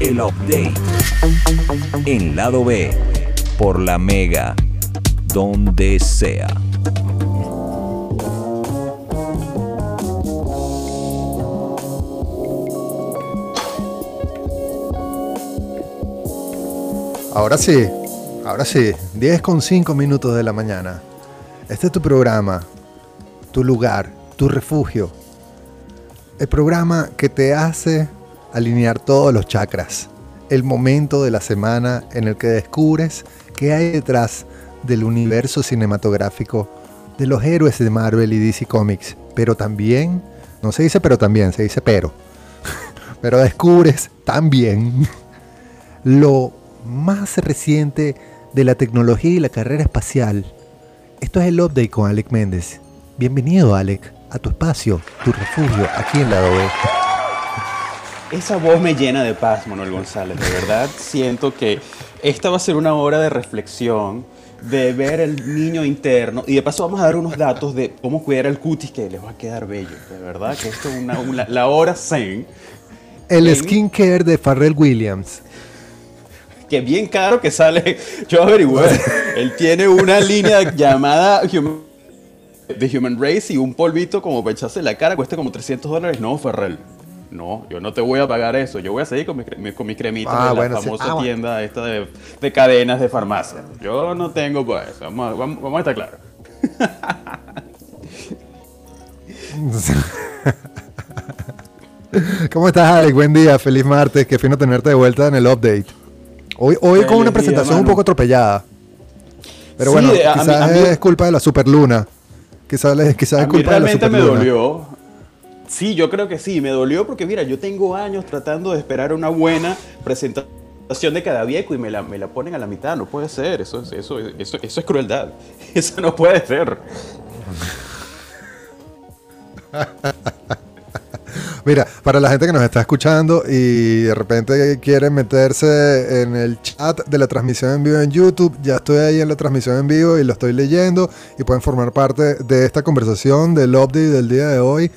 El update. En lado B. Por la Mega. Donde sea. Ahora sí, ahora sí, 10 con 5 minutos de la mañana. Este es tu programa, tu lugar, tu refugio. El programa que te hace alinear todos los chakras. El momento de la semana en el que descubres qué hay detrás del universo cinematográfico de los héroes de Marvel y DC Comics. Pero también, no se dice pero también, se dice pero. pero descubres también lo más reciente de la tecnología y la carrera espacial. Esto es el update con Alec Méndez. Bienvenido, Alec, a tu espacio, tu refugio, aquí en la B. Esa voz me llena de paz, Manuel González. De verdad siento que esta va a ser una hora de reflexión, de ver el niño interno y de paso vamos a dar unos datos de cómo cuidar el cutis que les va a quedar bello. De verdad que esto es una, una- la hora zen. El En- skincare de Pharrell Williams. que bien caro que sale. Yo averigüé. Él tiene una línea llamada Human- de Human Race y un polvito como para echarse en la cara, cuesta como 300 dólares. No, Ferrell. No, yo no te voy a pagar eso. Yo voy a seguir con mi, cre- mi- con mi cremita Ah, de la sí. famosa Ah, bueno. tienda esta de, de cadenas de farmacia. Yo no tengo pues eso. Vamos, a- vamos, vamos a estar claros. ¿Cómo estás, Alec? Buen día, feliz martes. Qué fino tenerte de vuelta en el update. Hoy, hoy con una día, presentación un poco atropellada. Pero Sí, bueno, mí- quizás mí- es culpa de la superluna. Quizás, quizás es culpa de la realmente me superluna. dolió. Sí, yo creo que sí, me dolió porque mira, yo tengo años tratando de esperar una buena presentación de cada viejo y me la, me la ponen a la mitad, no puede ser, eso, es- eso, eso, eso es crueldad, eso no puede ser. Mira, para la gente que nos está escuchando y de repente quiere meterse en el chat de la transmisión en vivo en YouTube, ya estoy ahí en la transmisión en vivo y lo estoy leyendo y pueden formar parte de esta conversación del update del día de hoy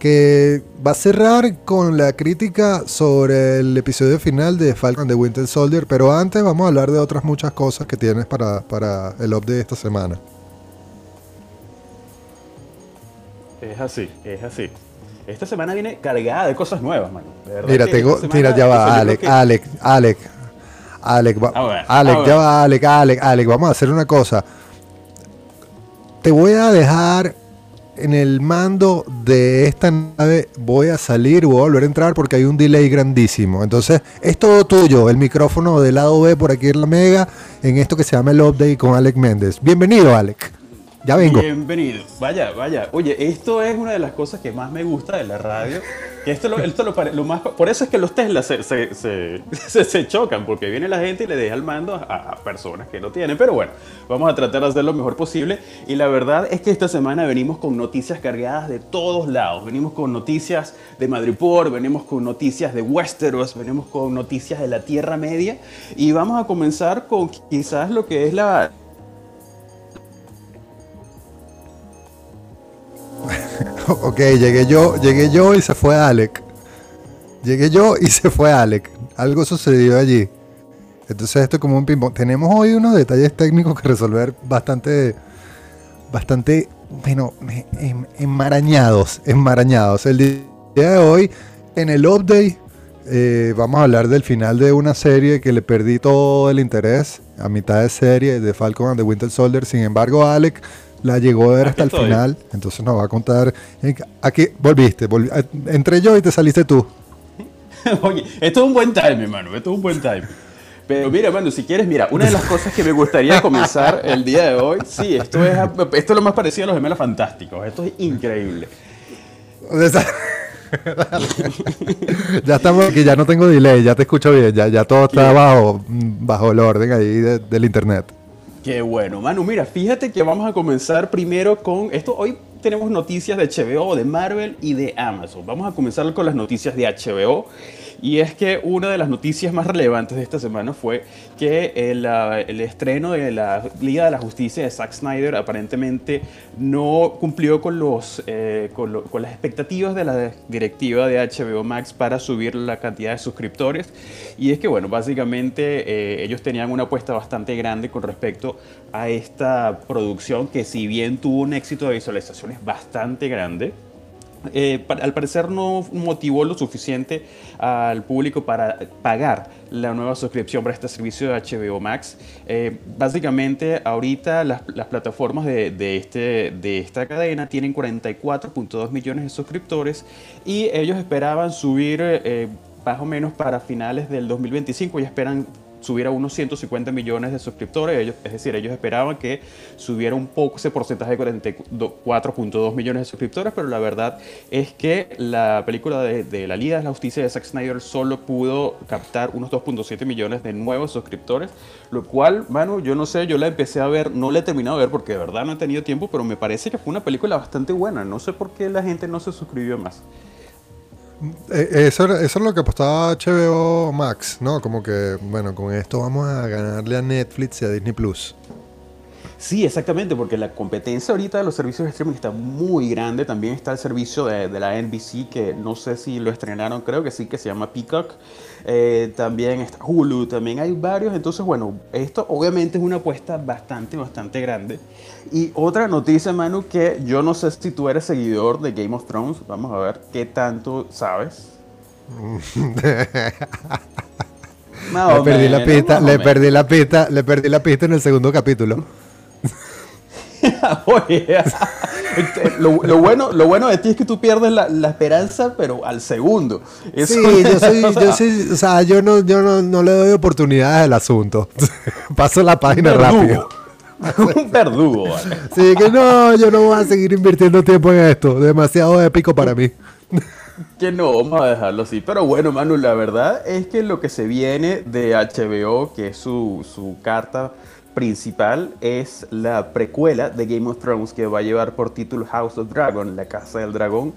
que va a cerrar con la crítica sobre el episodio final de Falcon de Winter Soldier, pero antes vamos a hablar de otras muchas cosas que tienes para, para el update de esta semana. Es así, es así. Esta semana viene cargada de cosas nuevas, mano. De verdad Mira, tengo, mira, ya va, Alec, que- Alec, Alec, Alec, va- ver, Alec, ya va, Alec, Alec, Alec, vamos a hacer una cosa. Te voy a dejar en el mando de esta nave, voy a salir, voy a volver a entrar porque hay un delay grandísimo. Entonces, es todo tuyo, el micrófono del lado B por aquí en la Mega, en esto que se llama el update con Alec Méndez. Bienvenido, Alec. Ya vengo. Bienvenido. Vaya, vaya. Oye, esto es una de las cosas que más me gusta de la radio. Esto, lo, esto lo, más, por eso es que los Tesla se chocan, porque viene la gente y le deja el mando a, a personas que no tienen. Pero bueno, vamos a tratar de hacer lo mejor posible. Y la verdad es que esta semana venimos con noticias cargadas de todos lados. Venimos con noticias de Madripoor, venimos con noticias de Westeros, venimos con noticias de la Tierra Media. Y vamos a comenzar con quizás lo que es la, Ok, llegué yo, llegué yo y se fue Alec. Llegué yo y se fue Alec. Algo sucedió allí. Entonces esto es como un ping-pong. Tenemos hoy unos detalles técnicos que resolver bastante, bastante, bueno, em- enmarañados, enmarañados. El día de hoy, en el update, eh, vamos a hablar del final de una serie que le perdí todo el interés a mitad de serie de Falcon and the Winter Soldier. Sin embargo, Alec la llegó a ver hasta el estoy. final. Entonces nos va a contar. en- Aquí volviste, volvi- eh, entré yo y te saliste tú. Oye, esto es un buen time, hermano. Esto es un buen time. Pero mira, hermano, si quieres, mira, una de las cosas que me gustaría comenzar el día de hoy, sí, esto es, esto es lo más parecido a los gemelos fantásticos. Esto es increíble. Ya estamos aquí, ya no tengo delay, ya te escucho bien, ya, ya todo está Qué- bajo, bajo el orden ahí de- del internet. Qué bueno, Manu. Mira, fíjate que vamos a comenzar primero con esto. Hoy tenemos noticias de HBO, de Marvel y de Amazon. Vamos a comenzar con las noticias de HBO. Y es que una de las noticias más relevantes de esta semana fue que el, ah, el estreno de la Liga de la Justicia de Zack Snyder aparentemente no cumplió con, los, eh, con las expectativas de la directiva de HBO Max para subir la cantidad de suscriptores. Y es que, bueno, básicamente eh, ellos tenían una apuesta bastante grande con respecto a esta producción que si bien tuvo un éxito de visualizaciones bastante grande, eh, al parecer no motivó lo suficiente al público para pagar la nueva suscripción para este servicio de HBO Max. Eh, básicamente, ahorita las, plataformas de, de este, de esta cadena tienen 44.2 millones de suscriptores y ellos esperaban subir eh, más o menos para finales del 2025 y esperan subir a unos 150 millones de suscriptores. Ellos, es decir, ellos esperaban que subiera un poco ese porcentaje de 44.2 millones de suscriptores, pero la verdad es que la película de, de la Liga de la Justicia de Zack Snyder solo pudo captar unos 2.7 millones de nuevos suscriptores, lo cual, mano, yo no sé, yo la empecé a ver, no la he terminado de ver porque de verdad no he tenido tiempo, pero me parece que fue una película bastante buena. No sé por qué la gente no se suscribió más. Eh, Eso, eso es lo que apostaba HBO Max, ¿no? Como que, bueno, con esto vamos a ganarle a Netflix y a Disney Plus. Sí, exactamente, porque la competencia ahorita de los servicios de streaming está muy grande. También está el servicio de, de la NBC, que no sé si lo estrenaron, creo que sí, que se llama Peacock. Eh, también está Hulu, también hay varios. Entonces, bueno, esto obviamente es una apuesta bastante, bastante grande. Y otra noticia, Manu, que yo no sé si tú eres seguidor de Game of Thrones. Vamos a ver qué tanto sabes. Le perdí la pista, le perdí la pista, le perdí la pista en el segundo capítulo. Oye, lo, lo bueno, lo bueno de ti es que tú pierdes la, la esperanza, pero al segundo. Eso Sí, yo soy, yo soy, o sea, yo no, yo no, no le doy oportunidades al asunto. Paso la página rápido. Un verdugo, vale. Sí, que no, yo no voy a seguir invirtiendo tiempo en esto. Demasiado épico para mí. Que no, vamos a dejarlo así. Pero bueno, Manu, la verdad es que lo que se viene de HBO, que es su, su carta principal, es la precuela de Game of Thrones que va a llevar por título House of Dragon, la Casa del Dragón,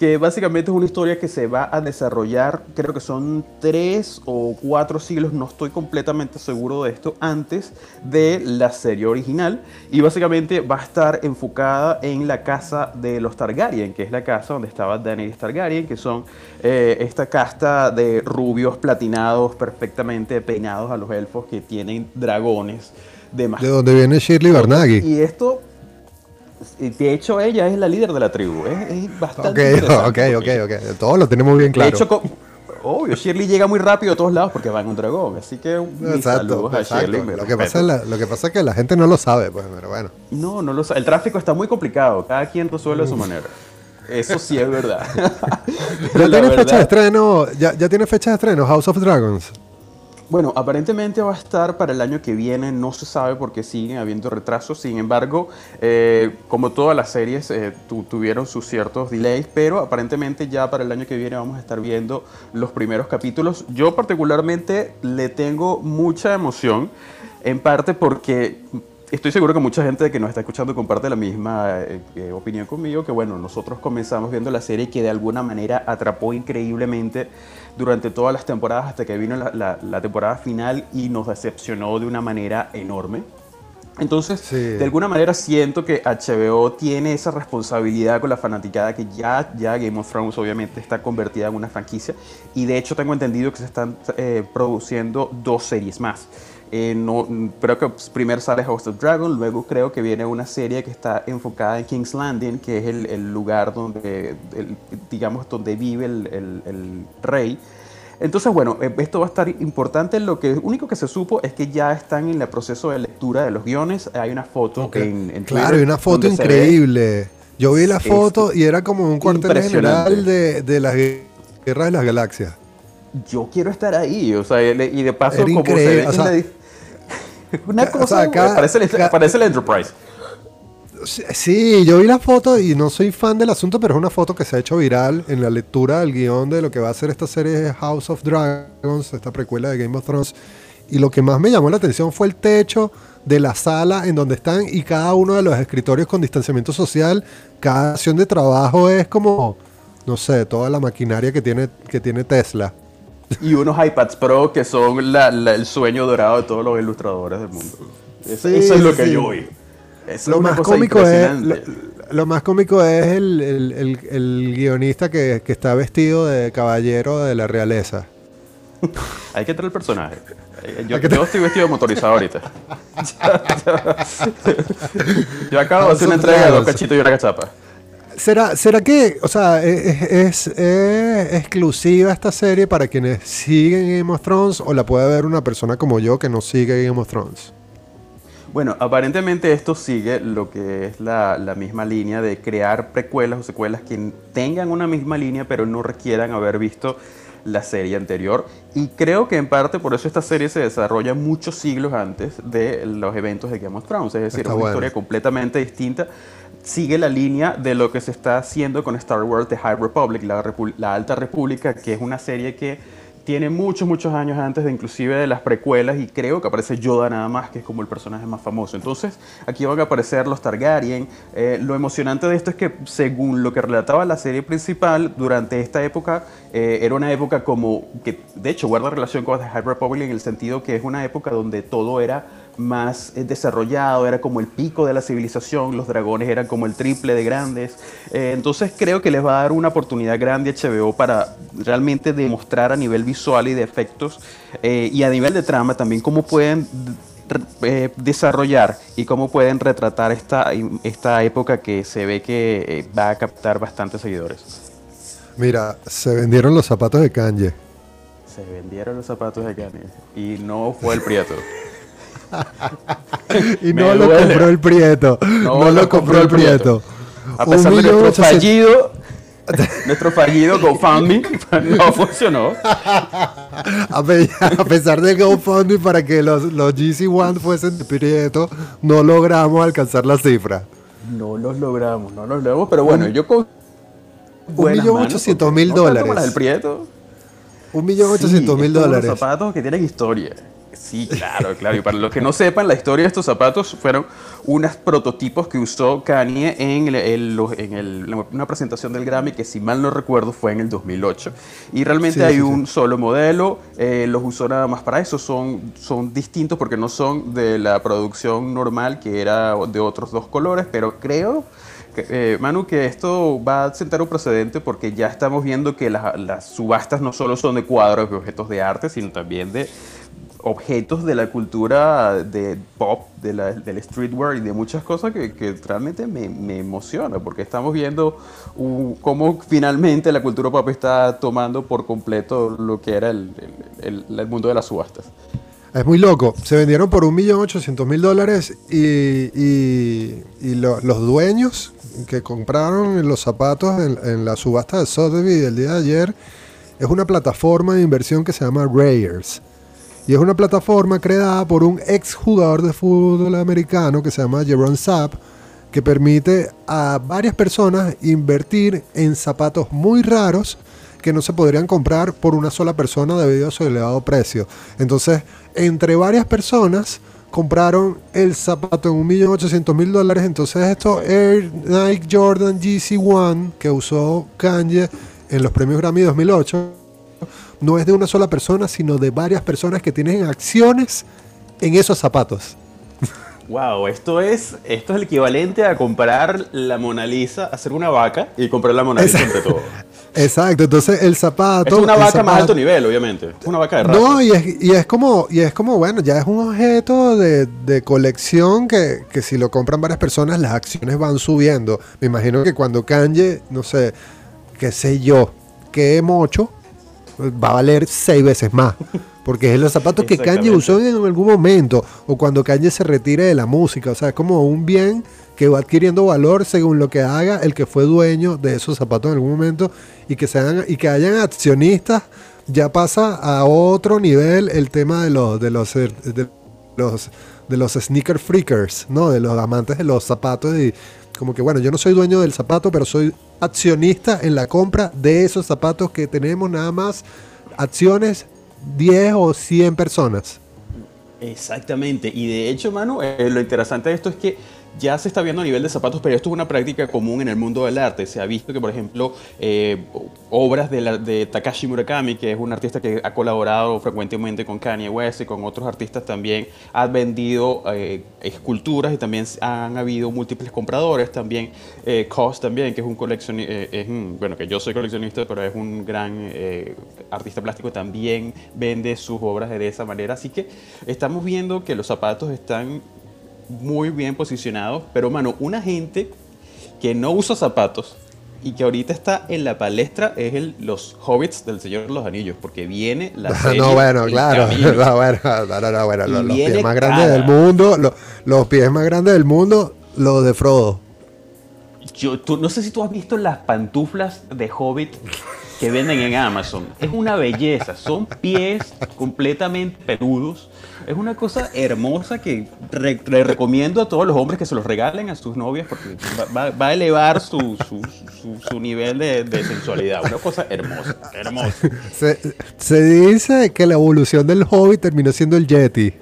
que básicamente es una historia que se va a desarrollar, creo que son tres o cuatro siglos, no estoy completamente seguro de esto, antes de la serie original. Y básicamente va a estar enfocada en la casa de los Targaryen, que es la casa donde estaba Daenerys Targaryen, que son eh, esta casta de rubios platinados, perfectamente peinados a los elfos, que tienen dragones de De mascotas. donde viene Shirley Barnaghi. Y esto, de hecho, ella es la líder de la tribu. Es, es bastante Ok, interesante ok, ok, ok. Todos lo tenemos bien claro. de hecho, obvio, Shirley llega muy rápido a todos lados porque va en un dragón. Así que mis Exacto, saludos a exacto. Shirley. Lo que, pasa es la- lo que pasa es que la gente no lo sabe, pues, pero bueno. No, no lo sé. El tráfico está muy complicado. Cada quien resuelve a su manera. Eso sí es verdad. ¿Ya tiene fecha de verdad- estreno? ¿Ya, ya tiene fecha de estreno House of Dragons? Bueno, aparentemente va a estar para el año que viene, no se sabe porque siguen habiendo retrasos. Sin embargo, eh, como todas las series, eh, tu- tuvieron sus ciertos delays, pero aparentemente ya para el año que viene vamos a estar viendo los primeros capítulos. Yo particularmente le tengo mucha emoción, en parte porque estoy seguro que mucha gente que nos está escuchando comparte la misma eh, eh, opinión conmigo, que bueno, nosotros comenzamos viendo la serie que de alguna manera atrapó increíblemente durante todas las temporadas hasta que vino la, la- la temporada final y nos decepcionó de una manera enorme. Entonces, Sí. de alguna manera siento que HBO tiene esa responsabilidad con la fanaticada que ya, ya Game of Thrones obviamente está convertida en una franquicia y de hecho tengo entendido que se están eh, produciendo dos series más. Eh, no, creo que primero sale House of Dragon, luego creo que viene una serie que está enfocada en King's Landing, que es el, el lugar donde, el- digamos, donde vive el, el- rey. Entonces, bueno, eh, esto va a estar importante. Lo que único que se supo es que ya están en el proceso de lectura de los guiones. Hay una foto Ok. en, en claro, Twitter y una foto increíble. Yo vi la Es foto y era como un cuartel general de, de las guerras de las galaxias. Yo quiero estar ahí, o sea, y de paso Era como increíble, se ve o en la una o cosa, sea, cada- parece, el, cada- parece el Enterprise. Sí, Sí, yo vi la foto y no soy fan del asunto, pero es una foto que se ha hecho viral en la lectura del guion de lo que va a ser esta serie House of Dragons, esta precuela de Game of Thrones. Y lo que más me llamó la atención fue el techo de la sala en donde están y cada uno de los escritorios con distanciamiento social. Cada acción de trabajo es como, no sé, toda la maquinaria que tiene, que tiene Tesla. Y unos iPads Pro que son la- la- el sueño dorado de todos los ilustradores del mundo. Eso, Sí, eso es lo que sí. yo. Eso es Lo más, cómico es, lo, más cómico es el, el- el- el guionista que, que está vestido de caballero de la realeza. Hay que traer el personaje. Eh, Yo, yo estoy vestido de motorizado ahorita. yo acabo de hacer una entrega de dos cachitos y una cachapa. ¿Será, ¿Será que, o sea, es, es- es exclusiva esta serie para quienes siguen Game of Thrones o la puede ver una persona como yo que no sigue Game of Thrones? Bueno, aparentemente esto sigue lo que es la, la misma línea de crear precuelas o secuelas que tengan una misma línea pero no requieran haber visto la serie anterior. Y creo que en parte por eso esta serie se desarrolla muchos siglos antes de los eventos de Game of Thrones. Es decir, Está es una bueno. historia completamente distinta. Sigue la línea de lo que se está haciendo con Star Wars The High Republic, la, la Alta República, que es una serie que tiene muchos, muchos años antes de inclusive de las precuelas y creo que aparece Yoda nada más, que es como el personaje más famoso. Entonces, aquí van a aparecer los Targaryen. Eh, lo emocionante de esto es que, según lo que relataba la serie principal, durante esta época, eh, era una época como que, de hecho, guarda relación con The High Republic en el sentido que es una época donde todo era más eh, desarrollado, era como el pico de la civilización, los dragones eran como el triple de grandes. Eh, entonces creo que les va a dar una oportunidad grande a HBO para realmente demostrar a nivel visual y de efectos eh, y a nivel de trama también cómo pueden eh, desarrollar y cómo pueden retratar esta, esta época que se ve que va a captar bastantes seguidores. Mira, se vendieron los zapatos de Kanye. Se vendieron los zapatos de Kanye y no fue el Prieto. Y no lo duele. compró el Prieto. No, lo compró el Prieto. A Un pesar de nuestro fallido, nuestro fallido GoFundMe no funcionó. A, pe- a pesar del GoFundMe para que los, los GC1 fuesen de Prieto, no logramos alcanzar la cifra. No los logramos, no los logramos, pero bueno, yo con buenas millón ochocientos mil no dólares. Un millón ochocientos mil dólares. Zapatos que tienen historia. Sí, claro, claro. Y para los que no sepan, la historia de estos zapatos fueron unos prototipos que usó Kanye en, el- el- los- en el- una presentación del Grammy que, si mal no recuerdo, fue en el 2008. Y realmente Sí, hay sí, un solo modelo. eh, los usó nada más para eso. Son, son distintos porque no son de la producción normal, que era de otros dos colores, pero creo eh, Manu, que esto va a sentar un precedente porque ya estamos viendo que las, las subastas no solo son de cuadros, de objetos de arte, sino también de objetos de la cultura de pop, de la- del streetwear y de muchas cosas que, realmente me, me emociona porque estamos viendo cómo finalmente la cultura pop está tomando por completo lo que era el, el- mundo de las subastas. Es muy loco. Se vendieron por un millón ochocientos mil dólares y, y- y lo- los dueños que compraron los zapatos en, en la subasta de Sotheby's del día de ayer es una plataforma de inversión que se llama Rayers. Y es una plataforma creada por un ex jugador de fútbol americano que se llama Jeron Sapp, que permite a varias personas invertir en zapatos muy raros que no se podrían comprar por una sola persona debido a su elevado precio. Entonces, entre varias personas compraron el zapato en 1.800.000 dólares. Entonces, estos Air Nike Jordan GC1 que usó Kanye en los premios Grammy 2008 no es de una sola persona, sino de varias personas que tienen acciones en esos zapatos. Wow, esto es, esto es el equivalente a comprar la Mona Lisa, hacer una vaca y comprar la Mona Lisa Exacto. entre todos. Exacto, entonces el zapato... Es una vaca más alto nivel, obviamente. Es una vaca de raza. No, y es, y es como, y es como, bueno, ya es un objeto de, de colección que, que si lo compran varias personas, las acciones van subiendo. Me imagino que cuando Kanye, no sé, qué sé yo, que mocho, va a valer seis veces más. Porque es los zapatos que Kanye usó en algún momento, o cuando Kanye se retire de la música. O sea, es como un bien que va adquiriendo valor según lo que haga el que fue dueño de esos zapatos en algún momento y que sean y que hayan accionistas ya pasa a otro nivel el tema de los de los de los de los sneaker freakers, ¿no? De los amantes de los zapatos y como que bueno, yo no soy dueño del zapato, pero soy accionista en la compra de esos zapatos que tenemos nada más acciones 10 o 100 personas. Exactamente, y de hecho, Manu, eh, lo interesante de esto es que ya se está viendo a nivel de zapatos, pero esto es una práctica común en el mundo del arte. Se ha visto que, por ejemplo, eh, obras de, Takashi Murakami, que es un artista que ha colaborado frecuentemente con Kanye West y con otros artistas también, ha vendido eh, esculturas y también han habido múltiples compradores. También eh, también, que es un coleccionista, es un- bueno, que yo soy coleccionista, pero es un gran eh, artista plástico, también vende sus obras de esa manera. Así que estamos viendo que los zapatos están muy bien posicionados, pero mano, una gente que no usa zapatos y que ahorita está en la palestra es el, los hobbits del Señor de los Anillos, porque viene la serie no, bueno, claro. No, bueno, no, no, no, bueno, los, los pies más grandes del mundo, lo- los pies más grandes del mundo, los de Frodo. Yo, tú- no sé si tú has visto las pantuflas de Hobbit que venden en Amazon. Es una belleza. Son pies completamente peludos. Es una cosa hermosa que re- le recomiendo a todos los hombres que se los regalen a sus novias porque va, va- va a elevar su, su- su- su nivel de, de sensualidad. Una cosa hermosa, hermosa. Se, se dice que la evolución del Hobbit terminó siendo el Yeti.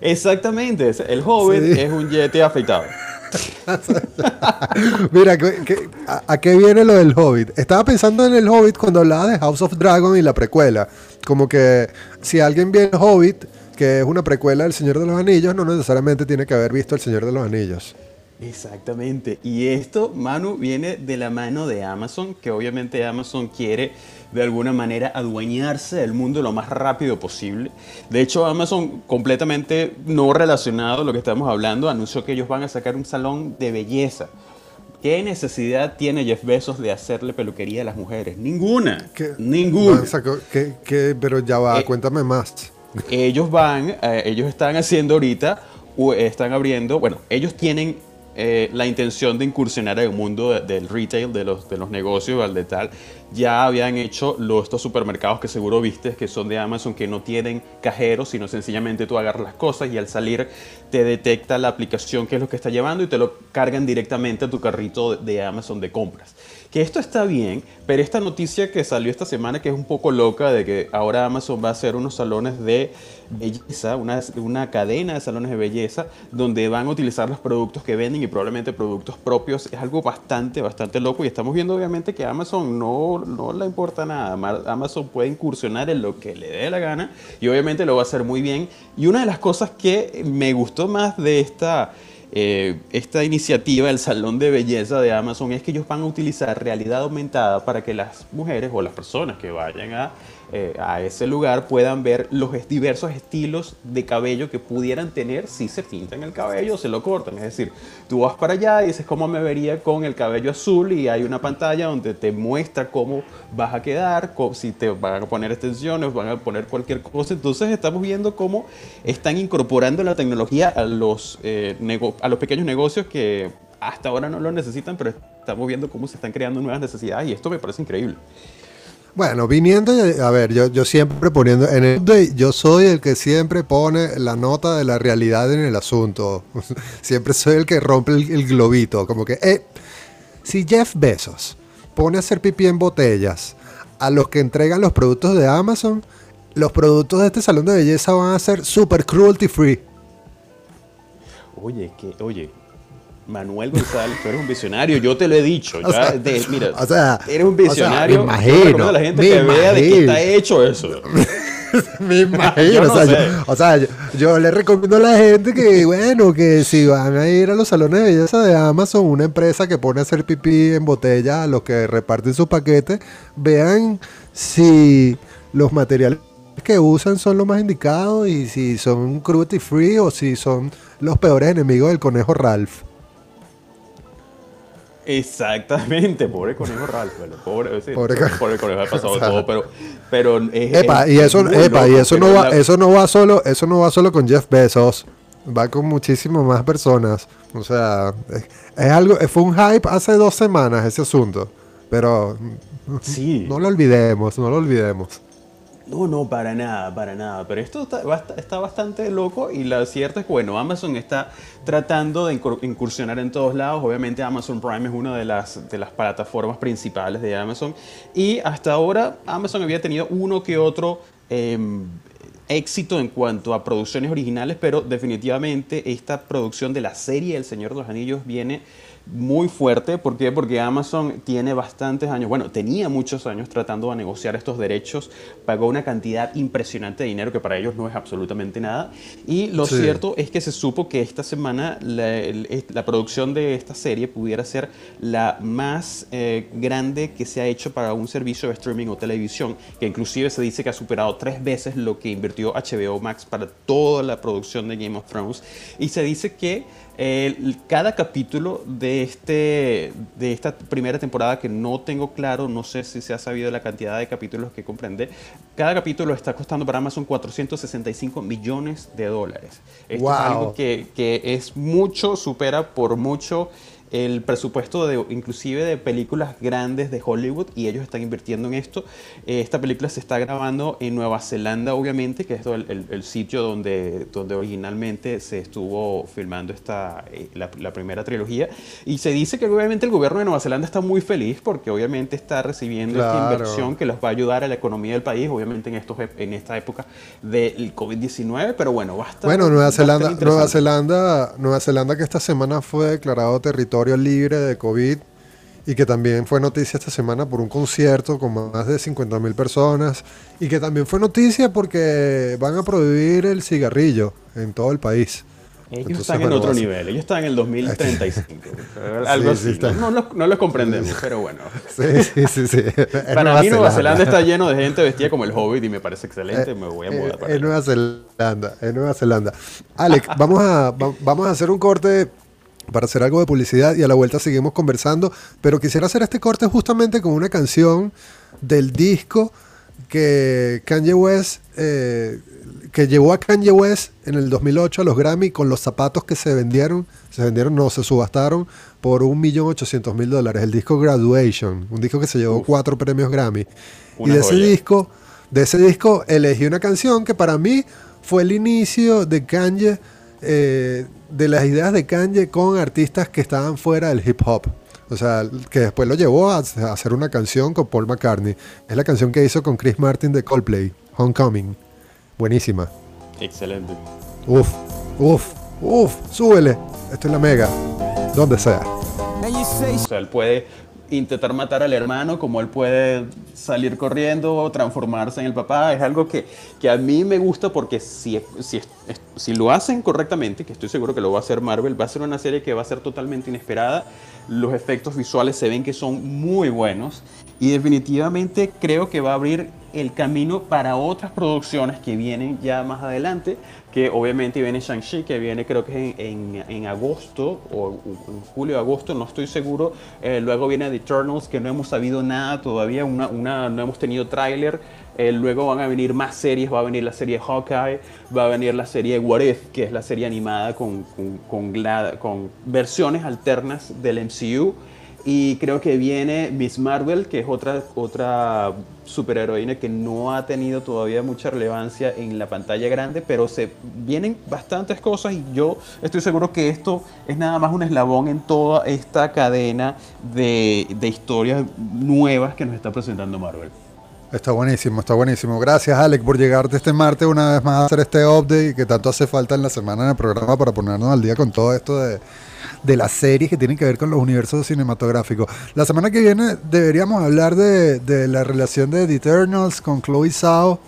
Exactamente. El Hobbit Sí. es un yeti afeitado. Mira, ¿qué- qué- a, qué viene lo del Hobbit? Estaba pensando en el Hobbit cuando hablaba de House of Dragon y la precuela. Como que si alguien ve el Hobbit, que es una precuela del Señor de los Anillos, no necesariamente tiene que haber visto el Señor de los Anillos. Exactamente. Y esto, Manu, viene de la mano de Amazon, que obviamente Amazon quiere de alguna manera adueñarse del mundo lo más rápido posible. De hecho, Amazon, completamente no relacionado a lo que estamos hablando, anunció que ellos van a sacar un salón de belleza. ¿Qué necesidad tiene Jeff Bezos de hacerle peluquería a las mujeres? Ninguna. ¿Qué- Ninguna. No, sacó- ¿qué- qué? pero ya va, Eh, cuéntame más. ellos van, eh, ellos están haciendo ahorita, están abriendo, bueno, ellos tienen eh, la intención de incursionar en el mundo de- del retail, de los, de los negocios, al de. Ya habían hecho los, estos supermercados que seguro viste, que son de Amazon, que no tienen cajeros, sino sencillamente tú agarras las cosas y al salir te detecta la aplicación que es lo que está llevando y te lo cargan directamente a tu carrito de Amazon de compras. Que esto está bien, pero esta noticia que salió esta semana, que es un poco loca, de que ahora Amazon va a hacer unos salones de belleza, una, una cadena de salones de belleza, donde van a utilizar los productos que venden y probablemente productos propios, es algo bastante, bastante loco. Y estamos viendo obviamente que a Amazon no, no le importa nada. Ma- Amazon puede incursionar en lo que le dé la gana y obviamente lo va a hacer muy bien. Y una de las cosas que me gustó más de esta eh, esta iniciativa del salón de belleza de Amazon es que ellos van a utilizar realidad aumentada para que las mujeres o las personas que vayan a, eh, a ese lugar puedan ver los diversos estilos de cabello que pudieran tener si se pintan el cabello o se lo cortan. Es decir, tú vas para allá y dices cómo me vería con el cabello azul y hay una pantalla donde te muestra cómo vas a quedar, si te van a poner extensiones, van a poner cualquier cosa. Entonces estamos viendo cómo están incorporando la tecnología a los, eh, a los pequeños negocios que hasta ahora no lo necesitan, pero estamos viendo cómo se están creando nuevas necesidades y esto me parece increíble. Bueno, viniendo, a ver, yo, yo siempre poniendo, en el update, yo soy el que siempre pone la nota de la realidad en el asunto. siempre soy el que rompe el, el globito, como que, eh, si Jeff Bezos pone a hacer pipí en botellas a los que entregan los productos de Amazon, los productos de este salón de belleza van a ser super cruelty free. Oye, que, oye, Manuel González, tú eres un visionario, yo te lo he dicho. O sea, de- mira, o sea, eres un o sea, visionario. me Yo imagino, a la gente que vea de qué está hecho eso. Me imagino, no o sea, yo, o sea, yo, yo le recomiendo a la gente que, bueno, que si van a ir a los salones de belleza de Amazon, una empresa que pone a hacer pipí en botella a los que reparten sus paquetes, vean si los materiales que usan son los más indicados y si son cruelty free o si son los peores enemigos del conejo Ralph. Exactamente, pobre conejo Ralph, bueno, pobre, sí, Pobre pobre, co- conejo ha pasado todo, pero, pero es, Epa, es- y es eso, epa, y eso no va, la- eso no va solo, eso no va solo con Jeff Bezos, va con muchísimas más personas. O sea, es, es algo, fue un hype hace dos semanas ese asunto, pero Sí. no lo olvidemos, no lo olvidemos. No, no, para nada, para nada. Pero esto está, bast- está bastante loco y lo cierto es que, bueno, Amazon está tratando de incur- incursionar en todos lados. Obviamente Amazon Prime es una de las, de las plataformas principales de Amazon. Y hasta ahora Amazon había tenido uno que otro em, éxito en cuanto a producciones originales, pero definitivamente esta producción de la serie El Señor de los Anillos viene muy fuerte. ¿Por qué? Porque Amazon tiene bastantes años, bueno, tenía muchos años tratando de negociar estos derechos, pagó una cantidad impresionante de dinero que para ellos no es absolutamente nada. Y lo cierto es que se supo que esta semana la, producción de esta serie pudiera ser la más eh, grande que se ha hecho para un servicio de streaming o televisión, que inclusive se dice que ha superado tres veces lo que invirtió HBO Max para toda la producción de Game of Thrones. Y se dice que cada capítulo de, este, de esta primera temporada, que no tengo claro, no sé si se ha sabido la cantidad de capítulos que comprende, cada capítulo está costando para Amazon 465 millones de dólares. Esto es algo que, que es mucho, supera por mucho el presupuesto de inclusive de películas grandes de Hollywood y ellos están invirtiendo en esto. Eh, esta película se está grabando en Nueva Zelanda, obviamente, que es el, el, sitio donde, donde originalmente se estuvo filmando esta, eh, la, primera trilogía. Y se dice que obviamente el gobierno de Nueva Zelanda está muy feliz porque obviamente está recibiendo esta inversión que los va a ayudar a la economía del país, obviamente en, estos, en esta época del COVID-19, pero bueno, basta. Bueno, Nueva Zelanda, Nueva Zelanda, Nueva Zelanda que esta semana fue declarado territorio libre de COVID y que también fue noticia esta semana por un concierto con más de 50 mil personas y que también fue noticia porque van a prohibir el cigarrillo en todo el país. Ellos están en otro nivel, ellos están en el 2035. algo así. No, no, lo comprendemos, pero bueno. Sí, sí, sí. Para mí Nueva Zelanda está lleno de gente vestida como el Hobbit y me parece excelente. Eh, me voy a mudar para En Nueva Zelanda, en Nueva Zelanda. Alex, vamos a, vamos a hacer un corte para hacer algo de publicidad y a la vuelta seguimos conversando, pero quisiera hacer este corte justamente con una canción del disco que Kanye West, eh, que llevó a Kanye West en el 2008 a los Grammy con los zapatos que se vendieron, se vendieron, no, se subastaron por 1.800.000 dólares, el disco Graduation, un disco que se llevó cuatro premios Grammy. y de ese disco, de ese disco elegí una canción que para mí fue el inicio de Kanye eh, de las ideas de Kanye con artistas que estaban fuera del hip hop. O sea, que después lo llevó a, hacer una canción con Paul McCartney. Es la canción que hizo con Chris Martin de Coldplay, Homecoming. Buenísima. Excelente. Uf, uf, uf, súbele. Esto es la mega. Donde sea. O sea, él puede intentar matar al hermano, como él puede salir corriendo, transformarse en el papá. Es algo que, que a mí me gusta porque si, si, si lo hacen correctamente, que estoy seguro que lo va a hacer Marvel, va a ser una serie que va a ser totalmente inesperada. Los efectos visuales se ven que son muy buenos y definitivamente creo que va a abrir el camino para otras producciones que vienen ya más adelante, que obviamente viene Shang-Chi, que viene creo que en, en, agosto o en julio agosto, no estoy seguro. Eh, luego viene The Eternals, que no hemos sabido nada todavía, una, una no hemos tenido tráiler. Eh, luego van a venir más series, va a venir la serie Hawkeye, va a venir la serie What If, que es la serie animada con, con, con, con versiones alternas del MCU. Y creo que viene Miss Marvel, que es otra, otra superheroína que no ha tenido todavía mucha relevancia en la pantalla grande, pero se vienen bastantes cosas y yo estoy seguro que esto es nada más un eslabón en toda esta cadena de, de historias nuevas que nos está presentando Marvel. Está buenísimo, está buenísimo. Gracias, Alex, por llegarte este martes una vez más a hacer este update que tanto hace falta en la semana en el programa para ponernos al día con todo esto de, de las series que tienen que ver con los universos cinematográficos. La semana que viene deberíamos hablar de, de la relación de The Eternals con Chloe Zhao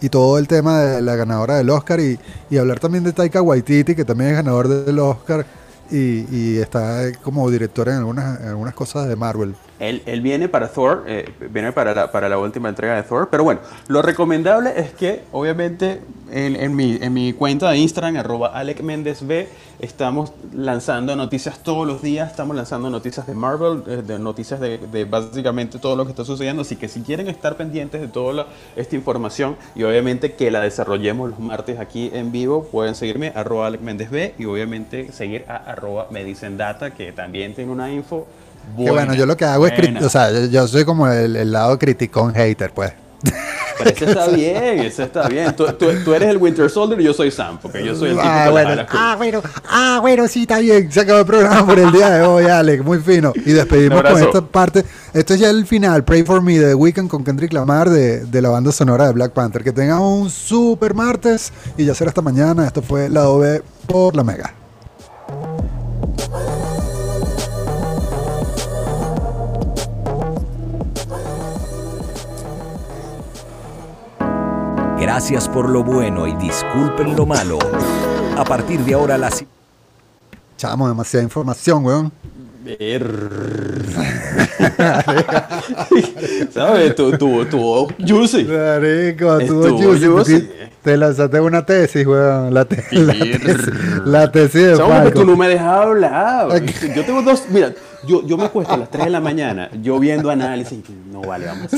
y todo el tema de la ganadora del Oscar y, y hablar también de Taika Waititi, que también es ganador del Oscar y, y está como director en algunas, en algunas cosas de Marvel. Él, él, viene para Thor, eh, viene para la, para la última entrega de Thor, pero bueno, lo recomendable es que obviamente en, en, mi, en mi cuenta de Instagram, arroba estamos lanzando noticias todos los días, estamos lanzando noticias de Marvel, eh, de noticias de, de, básicamente todo lo que está sucediendo, así que si quieren estar pendientes de toda esta información y obviamente que la desarrollemos los martes aquí en vivo, pueden seguirme arroba y obviamente seguir a arroba Medicendata, que también tiene una info que bueno, yo lo que hago es, o sea, yo, soy como el, lado criticón hater, pues. Pero ese está bien, ese está bien. Tú, tú- tú eres el Winter Soldier y yo soy Sam, porque yo soy el tipo Ah, las bueno, ah, bueno, ah, bueno, sí, está bien. Se acabó el programa por el día de hoy, Alex. Muy fino. Y despedimos con esta parte. Esto es ya el final. Pray for Me de The Weeknd con Kendrick Lamar de, de la banda sonora de Black Panther. Que tengan un super martes y ya será hasta mañana. Esto fue la OB por la Mega. Gracias por lo bueno y disculpen lo malo. A partir de ahora las... Chamo, demasiada información, weón. Ver- ¿Sabes? Tu, tu, tu juicy. Tú, Estuvo Juicy, juicy. te- te lanzaste una tesis, weón. La, te- la tesis, la tesis de Chamo, Falco. tú no me dejas hablar. Yo tengo dos. Mira, yo, yo me acuesto a las 3 de la mañana, yo viendo análisis. No vale, vamos a